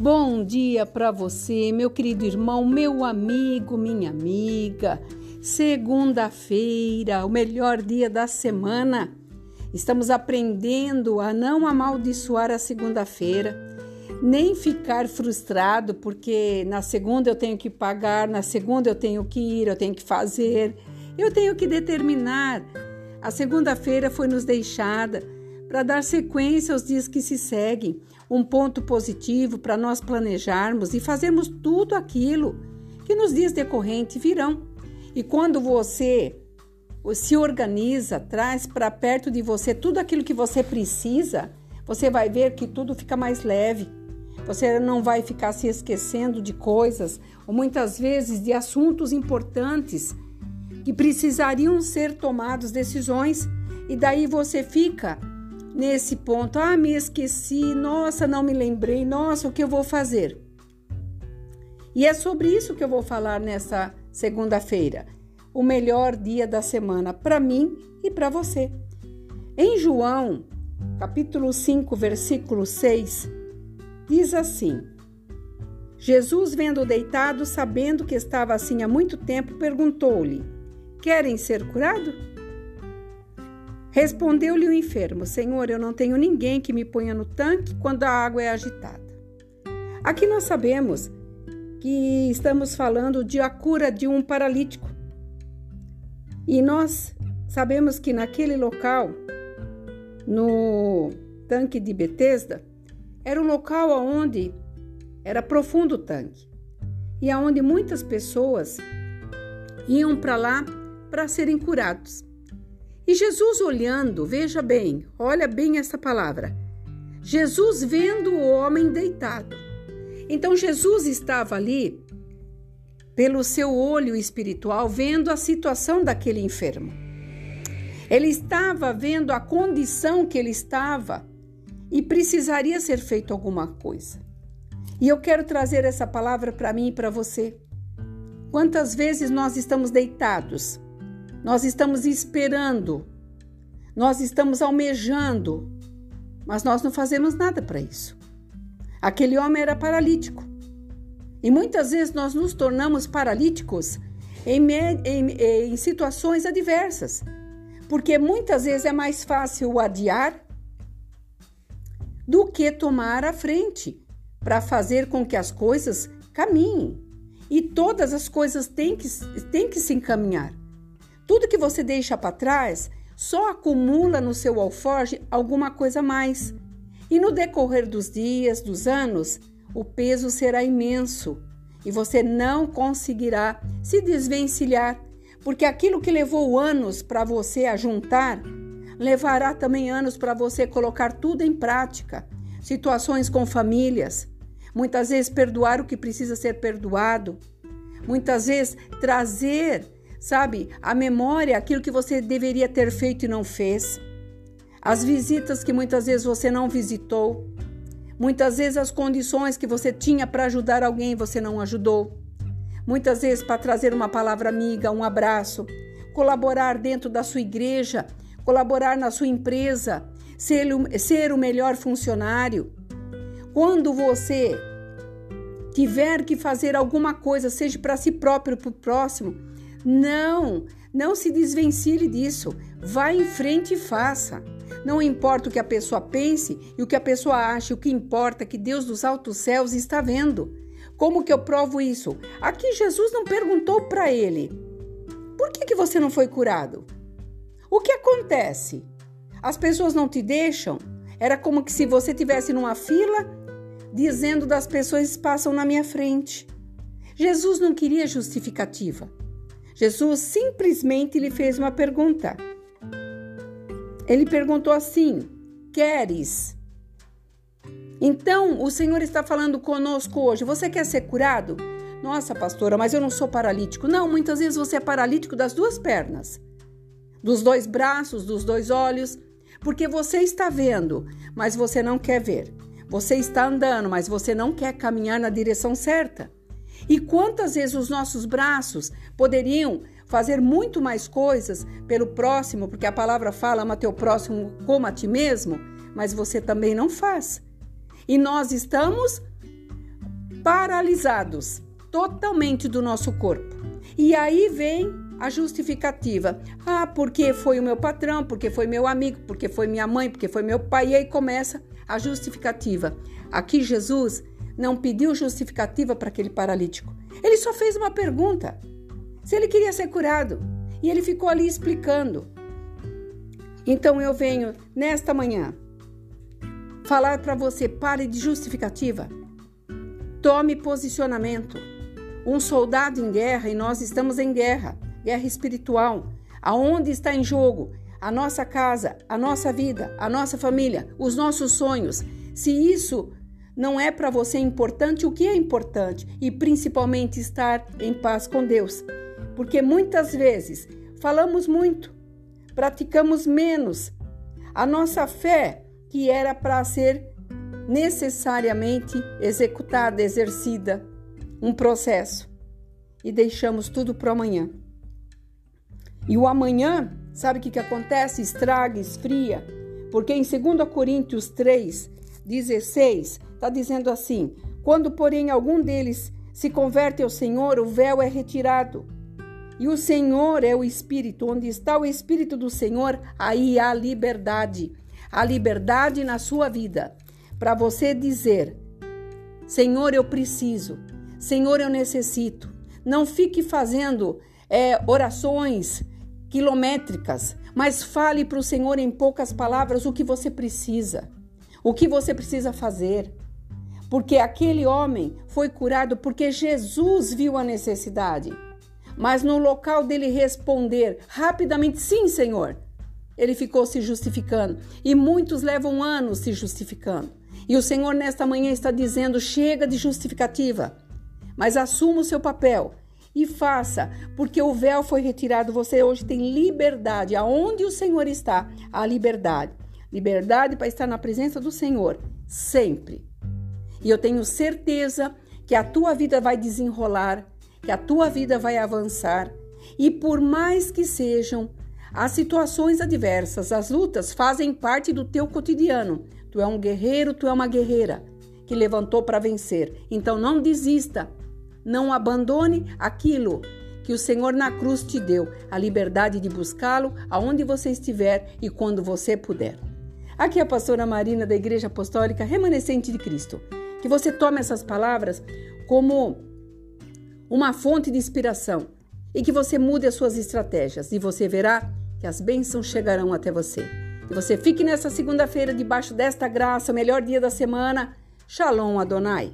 Bom dia para você, meu querido irmão, meu amigo, minha amiga. Segunda-feira, o melhor dia da semana. Estamos aprendendo a não amaldiçoar a segunda-feira, nem ficar frustrado porque na segunda eu tenho que pagar, na segunda eu tenho que ir, eu tenho que fazer, eu tenho que determinar. A segunda-feira foi nos deixada para dar sequência aos dias que se seguem, um ponto positivo para nós planejarmos e fazermos tudo aquilo que nos dias decorrentes virão. E quando você se organiza, traz para perto de você tudo aquilo que você precisa, você vai ver que tudo fica mais leve. Você não vai ficar se esquecendo de coisas ou muitas vezes de assuntos importantes que precisariam ser tomados decisões e daí você fica nesse ponto. Ah, me esqueci, nossa, não me lembrei, nossa, o que eu vou fazer? E é sobre isso que eu vou falar nessa segunda-feira, o melhor dia da semana para mim e para você. Em João, capítulo 5, versículo 6, diz assim: Jesus, vendo deitado, sabendo que estava assim há muito tempo, perguntou-lhe: Querem ser curados? Respondeu-lhe o enfermo: Senhor, eu não tenho ninguém que me ponha no tanque quando a água é agitada. Aqui nós sabemos que estamos falando de a cura de um paralítico. E nós sabemos que naquele local, no tanque de Betesda, era um local onde era profundo o tanque e aonde muitas pessoas iam para lá para serem curados. E Jesus olhando, veja bem, olha bem essa palavra. Jesus vendo o homem deitado. Então Jesus estava ali pelo seu olho espiritual vendo a situação daquele enfermo. Ele estava vendo a condição que ele estava e precisaria ser feito alguma coisa. E eu quero trazer essa palavra para mim e para você. Quantas vezes nós estamos deitados nós estamos esperando, nós estamos almejando, mas nós não fazemos nada para isso. Aquele homem era paralítico. E muitas vezes nós nos tornamos paralíticos em, em, em situações adversas, porque muitas vezes é mais fácil adiar do que tomar a frente para fazer com que as coisas caminhem. E todas as coisas têm que, têm que se encaminhar. Tudo que você deixa para trás só acumula no seu alforge alguma coisa a mais. E no decorrer dos dias, dos anos, o peso será imenso e você não conseguirá se desvencilhar, porque aquilo que levou anos para você a juntar, levará também anos para você colocar tudo em prática. Situações com famílias, muitas vezes perdoar o que precisa ser perdoado, muitas vezes trazer sabe? A memória, aquilo que você deveria ter feito e não fez. As visitas que muitas vezes você não visitou. Muitas vezes as condições que você tinha para ajudar alguém você não ajudou. Muitas vezes para trazer uma palavra amiga, um abraço, colaborar dentro da sua igreja, colaborar na sua empresa, ser, ser o melhor funcionário. Quando você tiver que fazer alguma coisa, seja para si próprio ou para o próximo, não, não se desvencilhe disso. Vá em frente e faça. Não importa o que a pessoa pense e o que a pessoa ache, o que importa é que Deus dos altos céus está vendo. Como que eu provo isso? Aqui Jesus não perguntou para ele: por que, que você não foi curado? O que acontece? As pessoas não te deixam? Era como que se você tivesse numa fila dizendo das pessoas passam na minha frente. Jesus não queria justificativa. Jesus simplesmente lhe fez uma pergunta. Ele perguntou assim: Queres? Então, o Senhor está falando conosco hoje. Você quer ser curado? Nossa, pastora, mas eu não sou paralítico. Não, muitas vezes você é paralítico das duas pernas, dos dois braços, dos dois olhos, porque você está vendo, mas você não quer ver. Você está andando, mas você não quer caminhar na direção certa. E quantas vezes os nossos braços poderiam fazer muito mais coisas pelo próximo, porque a palavra fala ama teu próximo como a ti mesmo, mas você também não faz. E nós estamos paralisados totalmente do nosso corpo. E aí vem a justificativa. Ah, porque foi o meu patrão, porque foi meu amigo, porque foi minha mãe, porque foi meu pai. E aí começa a justificativa. Aqui Jesus não pediu justificativa para aquele paralítico. Ele só fez uma pergunta: se ele queria ser curado. E ele ficou ali explicando. Então eu venho nesta manhã falar para você: pare de justificativa. Tome posicionamento. Um soldado em guerra e nós estamos em guerra, guerra espiritual. Aonde está em jogo a nossa casa, a nossa vida, a nossa família, os nossos sonhos? Se isso não é para você importante, o que é importante? E principalmente estar em paz com Deus. Porque muitas vezes falamos muito, praticamos menos. A nossa fé, que era para ser necessariamente executada, exercida, um processo, e deixamos tudo para amanhã. E o amanhã, sabe o que, que acontece? Estraga, esfria, porque em 2 Coríntios 3, 16, está dizendo assim: quando, porém, algum deles se converte ao Senhor, o véu é retirado. E o Senhor é o Espírito. Onde está o Espírito do Senhor, aí há liberdade. A liberdade na sua vida para você dizer: Senhor, eu preciso, Senhor, eu necessito. Não fique fazendo é, orações quilométricas, mas fale para o Senhor em poucas palavras o que você precisa, o que você precisa fazer. Porque aquele homem foi curado porque Jesus viu a necessidade. Mas no local dele responder rapidamente, sim, Senhor, ele ficou se justificando. E muitos levam anos se justificando. E o Senhor, nesta manhã, está dizendo: chega de justificativa, mas assuma o seu papel e faça, porque o véu foi retirado. Você hoje tem liberdade. Aonde o Senhor está, a liberdade. Liberdade para estar na presença do Senhor, sempre. E eu tenho certeza que a tua vida vai desenrolar, que a tua vida vai avançar. E por mais que sejam as situações adversas, as lutas fazem parte do teu cotidiano. Tu é um guerreiro, tu é uma guerreira que levantou para vencer. Então não desista, não abandone aquilo que o Senhor na cruz te deu, a liberdade de buscá-lo aonde você estiver e quando você puder. Aqui é a pastora Marina da Igreja Apostólica Remanescente de Cristo. Que você tome essas palavras como uma fonte de inspiração e que você mude as suas estratégias e você verá que as bênçãos chegarão até você. Que você fique nessa segunda-feira debaixo desta graça, o melhor dia da semana. Shalom Adonai.